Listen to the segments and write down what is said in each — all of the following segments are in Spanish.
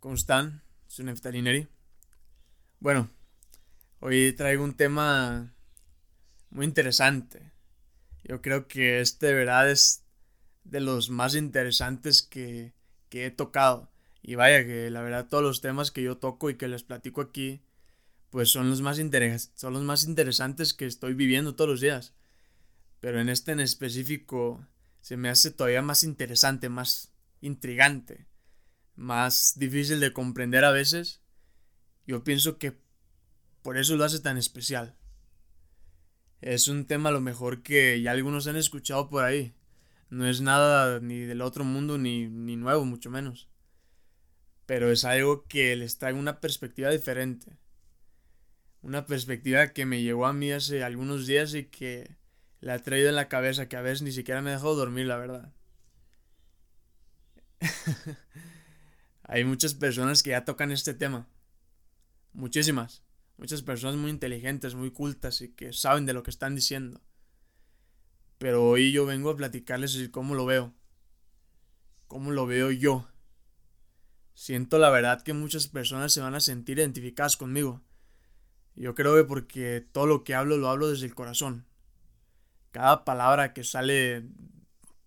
¿Cómo están? Soy Neftalineri. Bueno, hoy traigo un tema muy interesante. Yo creo que este de verdad es de los más interesantes que, que he tocado. Y vaya que la verdad todos los temas que yo toco y que les platico aquí, pues son los más, son los más interesantes que estoy viviendo todos los días. Pero en este en específico se me hace todavía más interesante, más intrigante más difícil de comprender a veces, yo pienso que por eso lo hace tan especial. Es un tema lo mejor que ya algunos han escuchado por ahí. No es nada ni del otro mundo ni, ni nuevo, mucho menos. Pero es algo que les trae una perspectiva diferente. Una perspectiva que me llegó a mí hace algunos días y que la he traído en la cabeza, que a veces ni siquiera me dejó dormir, la verdad. Hay muchas personas que ya tocan este tema. Muchísimas. Muchas personas muy inteligentes, muy cultas y que saben de lo que están diciendo. Pero hoy yo vengo a platicarles cómo lo veo. Cómo lo veo yo. Siento la verdad que muchas personas se van a sentir identificadas conmigo. Yo creo que porque todo lo que hablo lo hablo desde el corazón. Cada palabra que sale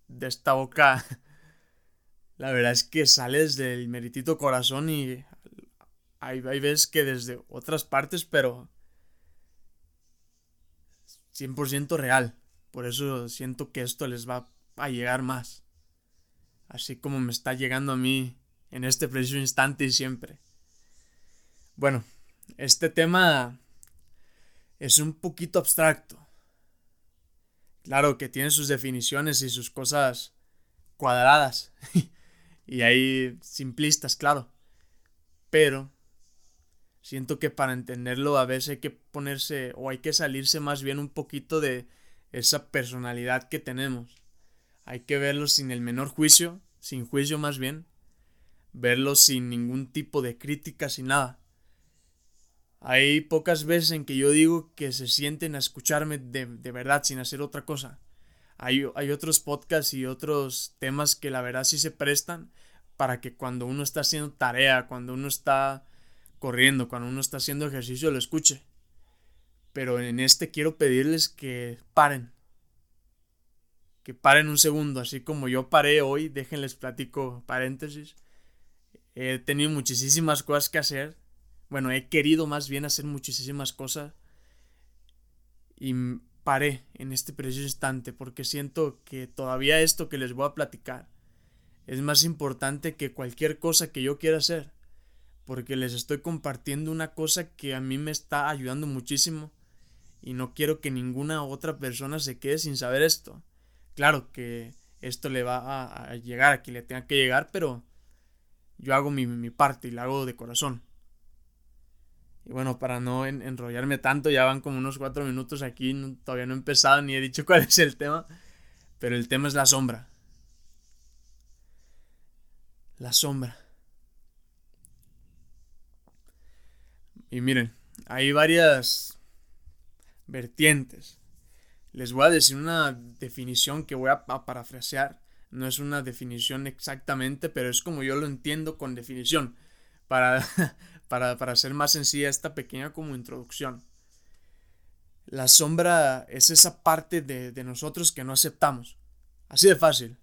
de esta boca la verdad es que sales del meritito corazón y hay, hay veces que desde otras partes, pero 100% real. Por eso siento que esto les va a llegar más. Así como me está llegando a mí en este preciso instante y siempre. Bueno, este tema es un poquito abstracto. Claro que tiene sus definiciones y sus cosas cuadradas. Y hay simplistas, claro. Pero siento que para entenderlo a veces hay que ponerse o hay que salirse más bien un poquito de esa personalidad que tenemos. Hay que verlo sin el menor juicio, sin juicio más bien. Verlo sin ningún tipo de crítica, sin nada. Hay pocas veces en que yo digo que se sienten a escucharme de, de verdad sin hacer otra cosa. Hay, hay otros podcasts y otros temas que la verdad sí se prestan para que cuando uno está haciendo tarea, cuando uno está corriendo, cuando uno está haciendo ejercicio, lo escuche. Pero en este quiero pedirles que paren. Que paren un segundo, así como yo paré hoy, déjenles platico paréntesis. He tenido muchísimas cosas que hacer. Bueno, he querido más bien hacer muchísimas cosas. Y paré en este preciso instante porque siento que todavía esto que les voy a platicar es más importante que cualquier cosa que yo quiera hacer, porque les estoy compartiendo una cosa que a mí me está ayudando muchísimo y no quiero que ninguna otra persona se quede sin saber esto. Claro que esto le va a, llegar a quien le tenga que llegar, pero yo hago mi, mi parte y la hago de corazón. Y bueno, para no enrollarme tanto, ya van como unos cuatro minutos aquí, todavía no he empezado ni he dicho cuál es el tema, pero el tema es la sombra la sombra. Y miren, hay varias vertientes. Les voy a decir una definición que voy a, parafrasear. No es una definición exactamente, pero es como yo lo entiendo con definición. Para, para, para hacer más sencilla esta pequeña como introducción. La sombra es esa parte de, de nosotros que no aceptamos. Así de fácil.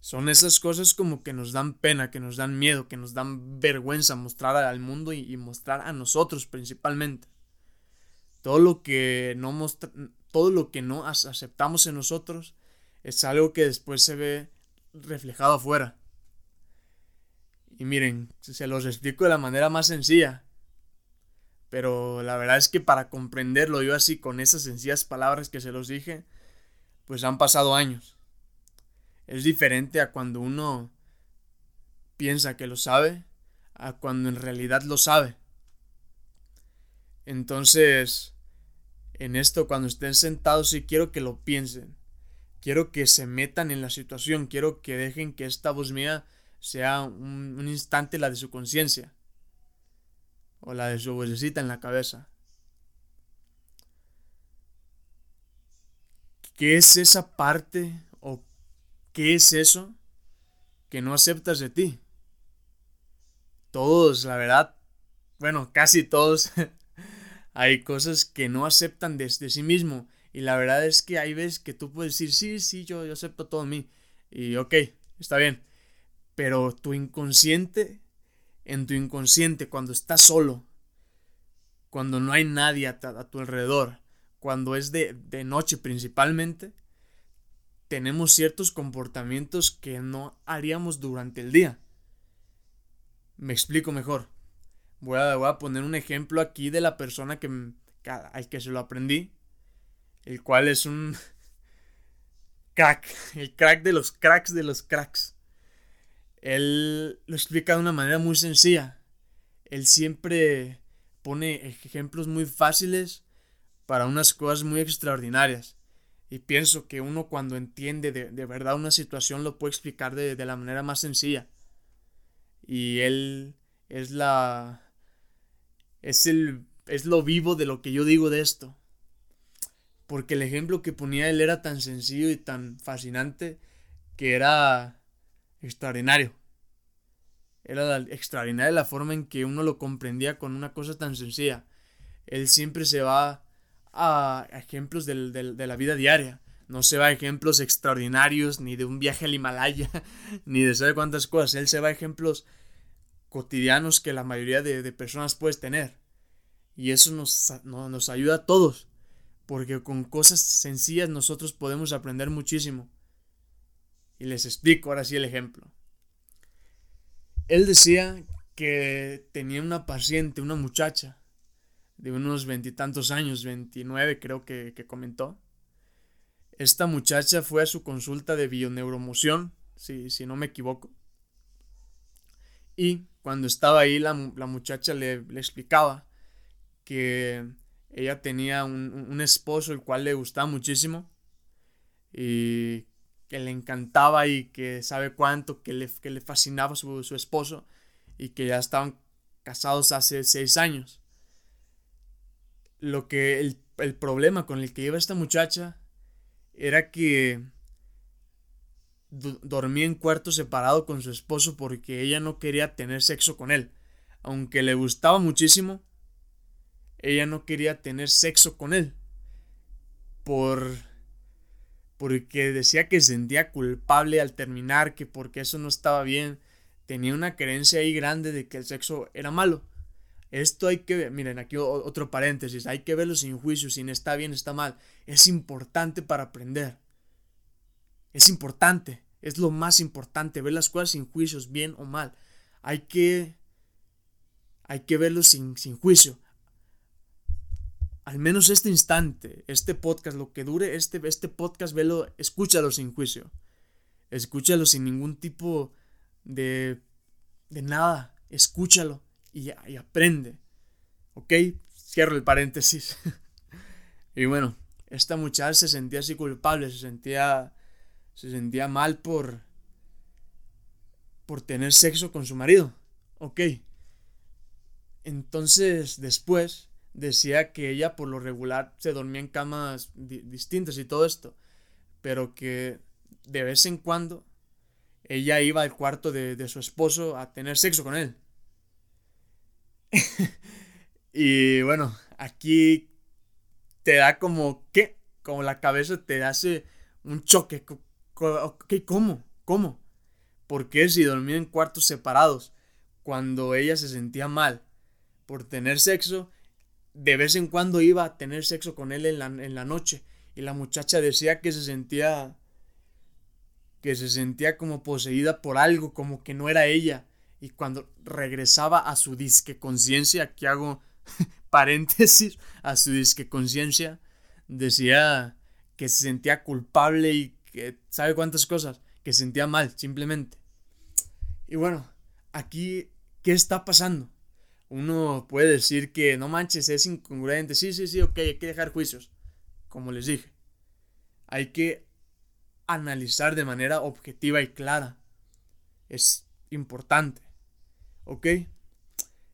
Son esas cosas como que nos dan pena, que nos dan miedo, que nos dan vergüenza mostrar al mundo y, mostrar a nosotros principalmente. Todo lo que no todo lo que no aceptamos en nosotros es algo que después se ve reflejado afuera. Y miren, se los explico de la manera más sencilla. Pero la verdad es que para comprenderlo yo así con esas sencillas palabras que se los dije, pues han pasado años es diferente a cuando uno piensa que lo sabe a cuando en realidad lo sabe. Entonces, en esto, cuando estén sentados, sí quiero que lo piensen. Quiero que se metan en la situación. Quiero que dejen que esta voz mía sea un, un instante la de su conciencia. O la de su vocecita en la cabeza. ¿Qué es esa parte ¿Qué es eso que no aceptas de ti? todos, la verdad, bueno, casi todos, hay cosas que no aceptan desde sí mismo. Y la verdad es que hay veces que tú puedes decir, sí, sí, yo, yo acepto todo mí. Y ok, está bien. Pero tu inconsciente, en tu inconsciente, cuando estás solo, cuando no hay nadie a, tu alrededor, cuando es de, de noche principalmente, tenemos ciertos comportamientos que no haríamos durante el día. Me explico mejor. Voy a, poner un ejemplo aquí de la persona que, al que se lo aprendí, el cual es un crack, el crack de los cracks de los cracks. Él lo explica de una manera muy sencilla. Él siempre pone ejemplos muy fáciles para unas cosas muy extraordinarias. Y pienso que uno cuando entiende de, verdad una situación lo puede explicar de, de, la manera más sencilla. Y él es la... Es el... Es lo vivo de lo que yo digo de esto. Porque el ejemplo que ponía él era tan sencillo y tan fascinante que era extraordinario. Era extraordinaria la forma en que uno lo comprendía con una cosa tan sencilla. Él siempre se va a ejemplos del, de la vida diaria. No se va a ejemplos extraordinarios, ni de un viaje al Himalaya, ni de saber cuántas cosas. Él se va a ejemplos cotidianos que la mayoría de, personas puedes tener. Y eso nos, nos ayuda a todos. Porque con cosas sencillas nosotros podemos aprender muchísimo. Y les explico ahora sí el ejemplo. Él decía que tenía una paciente, una muchacha, de unos veintitantos años, 29 creo que, comentó. Esta muchacha fue a su consulta de bioneuromoción, si, si no me equivoco. Y cuando estaba ahí, la, muchacha le, explicaba que ella tenía un, esposo el cual le gustaba muchísimo y que le encantaba y que sabe cuánto, que le, le fascinaba su, su esposo y que ya estaban casados hace seis años lo que el, problema con el que iba esta muchacha era que dormía en cuarto separado con su esposo porque ella no quería tener sexo con él. Aunque le gustaba muchísimo, ella no quería tener sexo con él. Por porque decía que se sentía culpable al terminar, que porque eso no estaba bien. Tenía una creencia ahí grande de que el sexo era malo. Esto hay que ver, miren, aquí otro paréntesis, hay que verlo sin juicio, sin está bien, está mal. Es importante para aprender. Es importante, es lo más importante, ver las cosas sin juicios, bien o mal. Hay que, hay que verlo sin, sin juicio. Al menos este instante, este podcast, lo que dure este, este podcast, velo, escúchalo sin juicio. Escúchalo sin ningún tipo de, de nada. Escúchalo y, aprende. ¿Ok? Cierro el paréntesis. y bueno, esta muchacha se sentía así culpable, se sentía, se sentía mal por, por tener sexo con su marido. Ok. Entonces, después decía que ella por lo regular se dormía en camas distintas y todo esto, pero que de vez en cuando ella iba al cuarto de su esposo a tener sexo con él. y bueno, aquí te da como, ¿qué? Como la cabeza te hace un choque. ¿Cómo? ¿Cómo? ¿Por qué si dormía en cuartos separados cuando ella se sentía mal por tener sexo? De vez en cuando iba a tener sexo con él en la, en la noche y la muchacha decía que se sentía que se sentía como poseída por algo, como que no era ella y cuando regresaba a su disque conciencia, aquí hago paréntesis, a su disque conciencia, decía que se sentía culpable y que sabe cuántas cosas, que se sentía mal, simplemente. Y bueno, aquí, ¿qué está pasando? Uno puede decir que no manches, es incongruente, sí, sí, sí, ok, hay que dejar juicios, como les dije. Hay que analizar de manera objetiva y clara. Es importante. ¿Ok?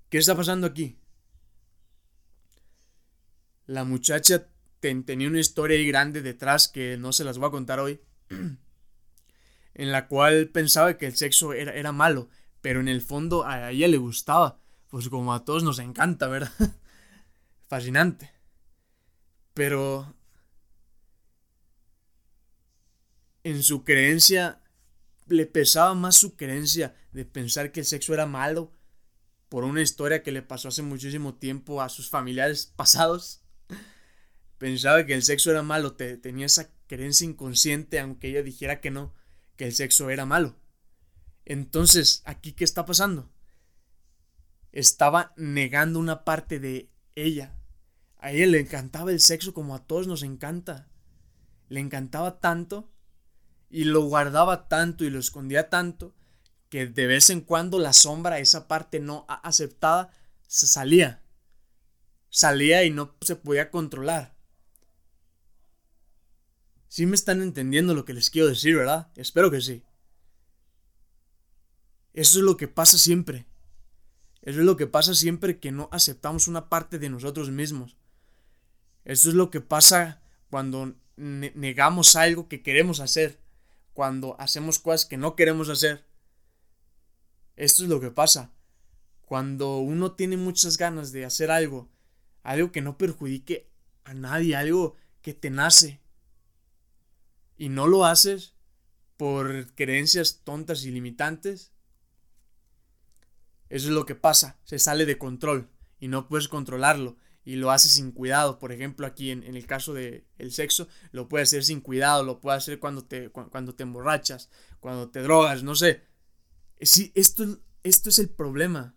¿Qué está pasando aquí? La muchacha tenía una historia ahí grande detrás que no se las voy a contar hoy. en la cual pensaba que el sexo era, era malo, pero en el fondo a ella le gustaba, pues como a todos nos encanta, ¿verdad? Fascinante. Pero en su creencia le pesaba más su creencia de pensar que el sexo era malo por una historia que le pasó hace muchísimo tiempo a sus familiares pasados. Pensaba que el sexo era malo, tenía esa creencia inconsciente, aunque ella dijera que no, que el sexo era malo. Entonces, ¿aquí qué está pasando? Estaba negando una parte de ella. A ella le encantaba el sexo como a todos nos encanta. Le encantaba tanto y lo guardaba tanto y lo escondía tanto que de vez en cuando la sombra, esa parte no aceptada, se salía. Salía y no se podía controlar. Sí me están entendiendo lo que les quiero decir, ¿verdad? Espero que sí. Eso es lo que pasa siempre. Eso es lo que pasa siempre que no aceptamos una parte de nosotros mismos. Eso es lo que pasa cuando negamos algo que queremos hacer. Cuando hacemos cosas que no queremos hacer. Esto es lo que pasa. Cuando uno tiene muchas ganas de hacer algo, algo que no perjudique a nadie, algo que te nace, y no lo haces por creencias tontas y limitantes, eso es lo que pasa, se sale de control y no puedes controlarlo y lo haces sin cuidado. Por ejemplo, aquí en, el caso del el sexo, lo puedes hacer sin cuidado, lo puedes hacer cuando te, cuando te emborrachas, cuando te drogas, no sé. Sí, esto, esto es el problema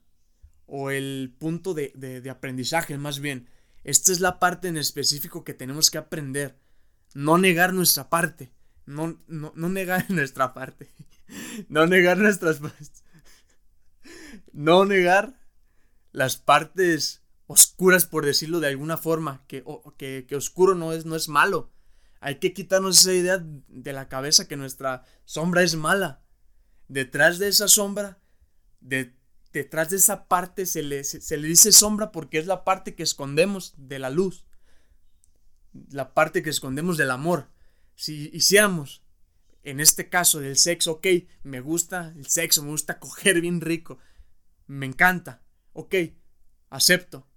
o el punto de, de, aprendizaje más bien. Esta es la parte en específico que tenemos que aprender. No negar nuestra parte. No, no, no negar nuestra parte. No negar nuestras No negar las partes oscuras, por decirlo de alguna forma. Que, que, que oscuro no es, no es malo. Hay que quitarnos esa idea de la cabeza que nuestra sombra es mala detrás de esa sombra, detrás de esa parte se le, se le dice sombra porque es la parte que escondemos de la luz, la parte que escondemos del amor. Si hiciéramos, en este caso del sexo, ok, me gusta el sexo, me gusta coger bien rico, me encanta, ok, acepto.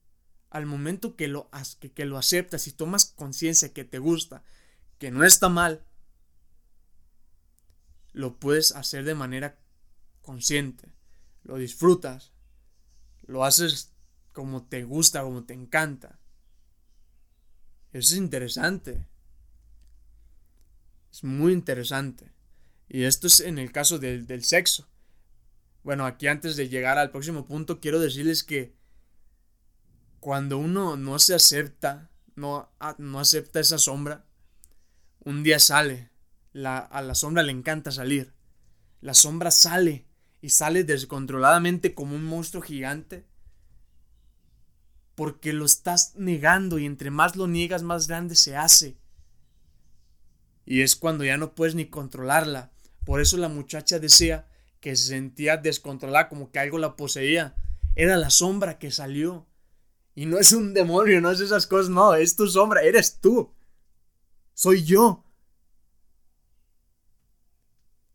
Al momento que lo, que, que lo aceptas y tomas conciencia que te gusta, que no está mal, lo puedes hacer de manera consciente, lo disfrutas, lo haces como te gusta, como te encanta. Eso es interesante. Es muy interesante. Y esto es en el caso del, del sexo. Bueno, aquí antes de llegar al próximo punto, quiero decirles que cuando uno no se acepta, no, no acepta esa sombra, un día sale a la sombra le encanta salir. La sombra sale y sale descontroladamente como un monstruo gigante. Porque lo estás negando y entre más lo niegas más grande se hace. Y es cuando ya no puedes ni controlarla. Por eso la muchacha decía que se sentía descontrolada como que algo la poseía. Era la sombra que salió. Y no es un demonio, no es esas cosas, no, es tu sombra, eres tú. Soy yo.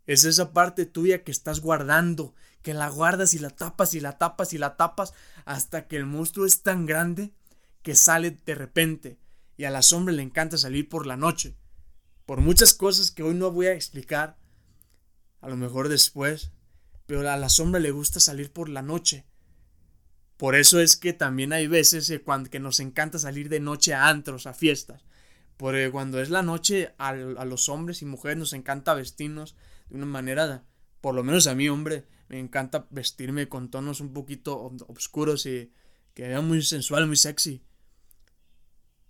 Es esa parte tuya que estás guardando, que la guardas y la tapas y la tapas y la tapas hasta que el monstruo es tan grande que sale de repente y a la sombra le encanta salir por la noche. Por muchas cosas que hoy no voy a explicar, a lo mejor después, pero a la sombra le gusta salir por la noche. Por eso es que también hay veces que nos encanta salir de noche a antros, a fiestas. Porque cuando es la noche a, los hombres y mujeres nos encanta vestirnos de una manera, por lo menos a mí, hombre, me encanta vestirme con tonos un poquito oscuros y que vea muy sensual, muy sexy.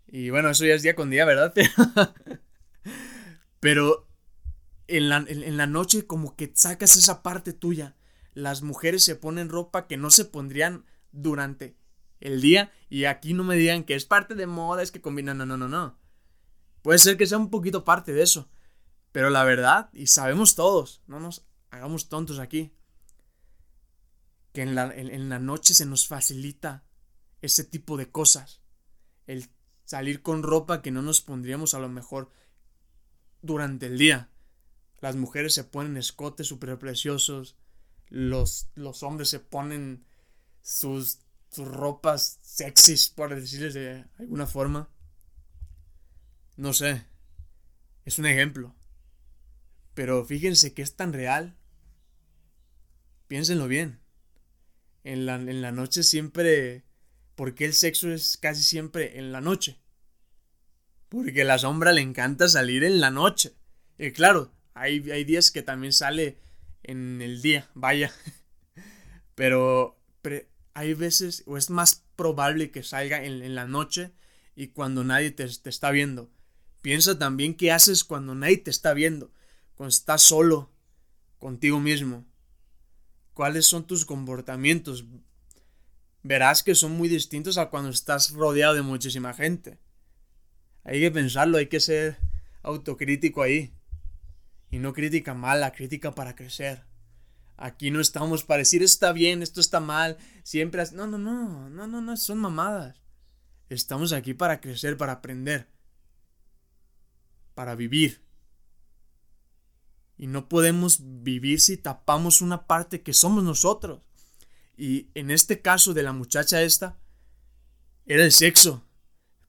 Y bueno, eso ya es día con día, ¿verdad? Pero en la, en la noche como que sacas esa parte tuya. Las mujeres se ponen ropa que no se pondrían durante el día y aquí no me digan que es parte de moda, es que combinan, no, no, no, no. Puede ser que sea un poquito parte de eso, pero la verdad, y sabemos todos, no nos hagamos tontos aquí, que en la, en, la noche se nos facilita ese tipo de cosas. El salir con ropa que no nos pondríamos a lo mejor durante el día. Las mujeres se ponen escotes súper preciosos. los, los hombres se ponen sus, sus ropas sexys, por decirles de alguna forma. No sé, es un ejemplo. Pero fíjense que es tan real. Piénsenlo bien. En la, en la noche siempre... ¿Por qué el sexo es casi siempre en la noche? Porque la sombra le encanta salir en la noche. Y claro, hay, hay días que también sale en el día, vaya. Pero, hay veces, o es más probable que salga en, la noche y cuando nadie te, te, está viendo. Piensa también qué haces cuando nadie te está viendo, cuando estás solo contigo mismo. ¿Cuáles son tus comportamientos? Verás que son muy distintos a cuando estás rodeado de muchísima gente. Hay que pensarlo, hay que ser autocrítico ahí. Y no crítica mala, crítica para crecer. Aquí no estamos para decir esto está bien, esto está mal. Siempre. No, no, no, no, no, no, son mamadas. Estamos aquí para crecer, para aprender. Para vivir. Y no podemos vivir si tapamos una parte que somos nosotros. Y en este caso de la muchacha esta, era el sexo.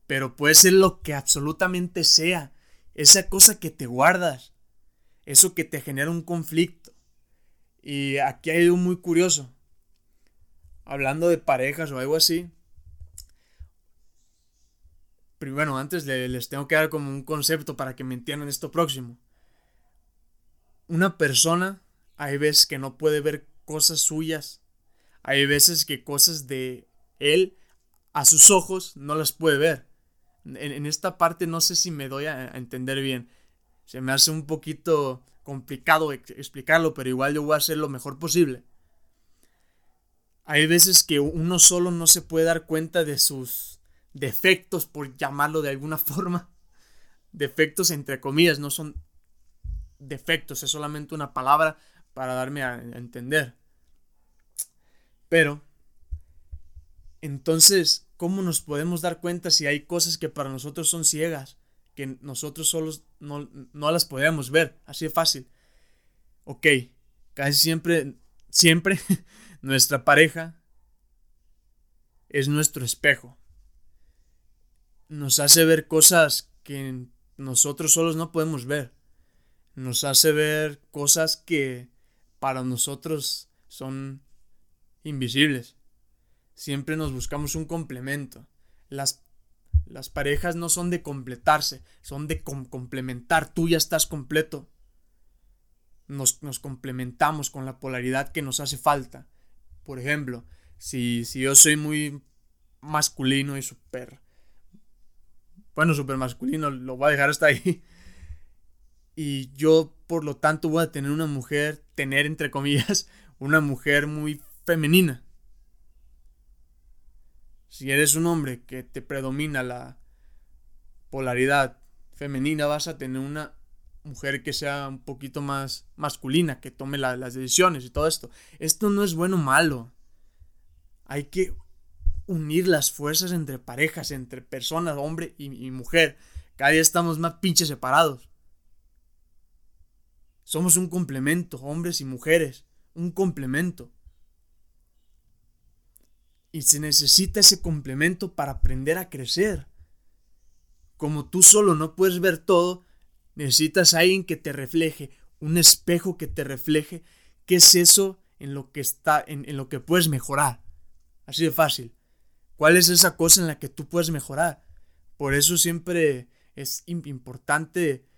Pero puede ser lo que absolutamente sea. Esa cosa que te guardas eso que te genera un conflicto. Y aquí hay algo muy curioso. Hablando de parejas o algo así. Pero bueno, antes les tengo que dar como un concepto para que me entiendan esto próximo. Una persona, hay veces que no puede ver cosas suyas. Hay veces que cosas de él a sus ojos no las puede ver. En, esta parte no sé si me doy a entender bien se me hace un poquito complicado explicarlo, pero igual yo voy a hacer lo mejor posible. Hay veces que uno solo no se puede dar cuenta de sus defectos, por llamarlo de alguna forma. Defectos entre comillas, no son defectos, es solamente una palabra para darme a entender. Pero, entonces, ¿cómo nos podemos dar cuenta si hay cosas que para nosotros son ciegas? Que nosotros solos no, las podemos ver, así de fácil. Ok, casi siempre, siempre nuestra pareja es nuestro espejo. Nos hace ver cosas que nosotros solos no podemos ver. Nos hace ver cosas que para nosotros son invisibles. Siempre nos buscamos un complemento. Las las parejas no son de completarse, son de complementar. Tú ya estás completo. Nos, complementamos con la polaridad que nos hace falta. Por ejemplo, si, si yo soy muy masculino y súper... Bueno, súper masculino, lo voy a dejar hasta ahí. Y yo, por lo tanto, voy a tener una mujer, tener entre comillas, una mujer muy femenina. Si eres un hombre que te predomina la polaridad femenina, vas a tener una mujer que sea un poquito más masculina, que tome las decisiones y todo esto. Esto no es bueno o malo. Hay que unir las fuerzas entre parejas, entre personas, hombre y, y mujer. Cada día estamos más pinches separados. Somos un complemento, hombres y mujeres. Un complemento. Y se necesita ese complemento para aprender a crecer. Como tú solo no puedes ver todo, necesitas alguien que te refleje, un espejo que te refleje qué es eso en lo que está, en, lo que puedes mejorar. Así de fácil. ¿Cuál es esa cosa en la que tú puedes mejorar? Por eso siempre es importante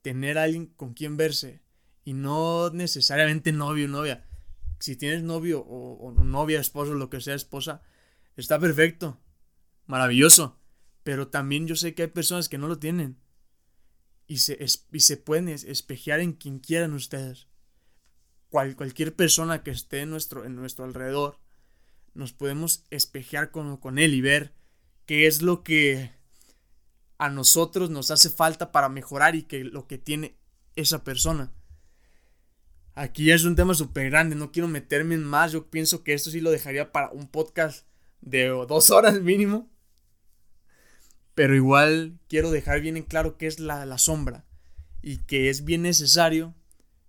tener alguien con quien verse. Y no necesariamente novio o novia si tienes novio o, novia, esposo, lo que sea, esposa, está perfecto, maravilloso. Pero también yo sé que hay personas que no lo tienen. Y se, y se pueden espejear en quien quieran ustedes. cualquier persona que esté en nuestro, en nuestro alrededor, nos podemos espejear con, con él y ver qué es lo que a nosotros nos hace falta para mejorar y que lo que tiene esa persona. Aquí es un tema súper grande, no quiero meterme en más. Yo pienso que esto sí lo dejaría para un podcast de dos horas mínimo. Pero igual quiero dejar bien en claro qué es la, la sombra y que es bien necesario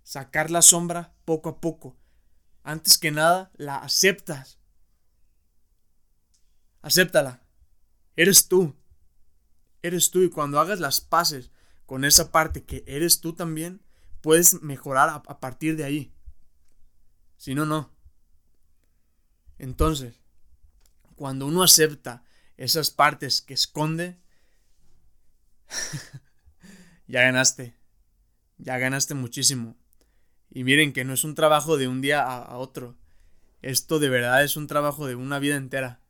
sacar la sombra poco a poco. antes que nada, la aceptas. Acéptala. Eres tú. Eres tú y cuando hagas las paces con esa parte que eres tú también, puedes mejorar a, partir de ahí. Si no, no. Entonces, cuando uno acepta esas partes que esconde, ya ganaste. Ya ganaste muchísimo. Y miren que no es un trabajo de un día a, otro. Esto de verdad es un trabajo de una vida entera.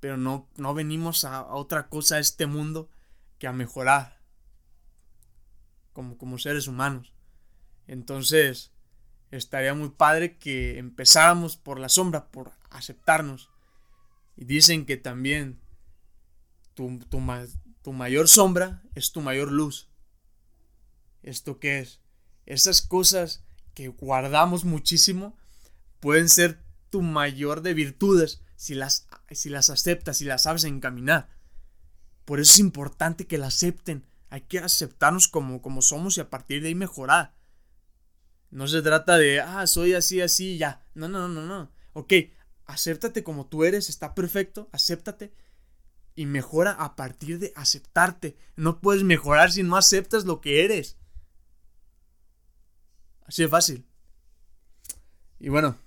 Pero no, no venimos a otra cosa a este mundo que a mejorar. Como, como seres humanos. Entonces, estaría muy padre que empezáramos por la sombra, por aceptarnos. Y dicen que también tu, tu, tu mayor sombra es tu mayor luz. ¿Esto qué es? Esas cosas que guardamos muchísimo pueden ser tu mayor de virtudes si las, si las aceptas, si las sabes encaminar. Por eso es importante que la acepten. Hay que aceptarnos como, como somos y a partir de ahí mejorar. No se trata de, ah, soy así, así, ya. No, no, no, no. Ok, acéptate como tú eres, está perfecto, acéptate y mejora a partir de aceptarte. No puedes mejorar si no aceptas lo que eres. Así de fácil. Y bueno,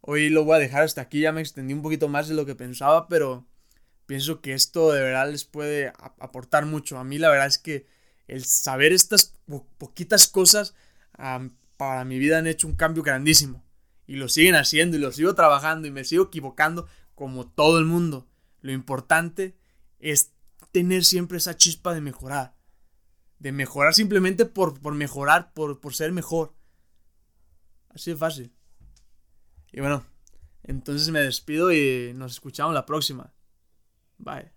hoy lo voy a dejar hasta aquí. Ya me extendí un poquito más de lo que pensaba, pero pienso que esto de verdad les puede aportar mucho. A mí la verdad es que el saber estas poquitas cosas para mi vida han hecho un cambio grandísimo. Y lo siguen haciendo y lo sigo trabajando y me sigo equivocando como todo el mundo. Lo importante es tener siempre esa chispa de mejorar. De mejorar simplemente por, por mejorar, por, por ser mejor. Así de fácil. Y bueno, entonces me despido y nos escuchamos la próxima. Bye.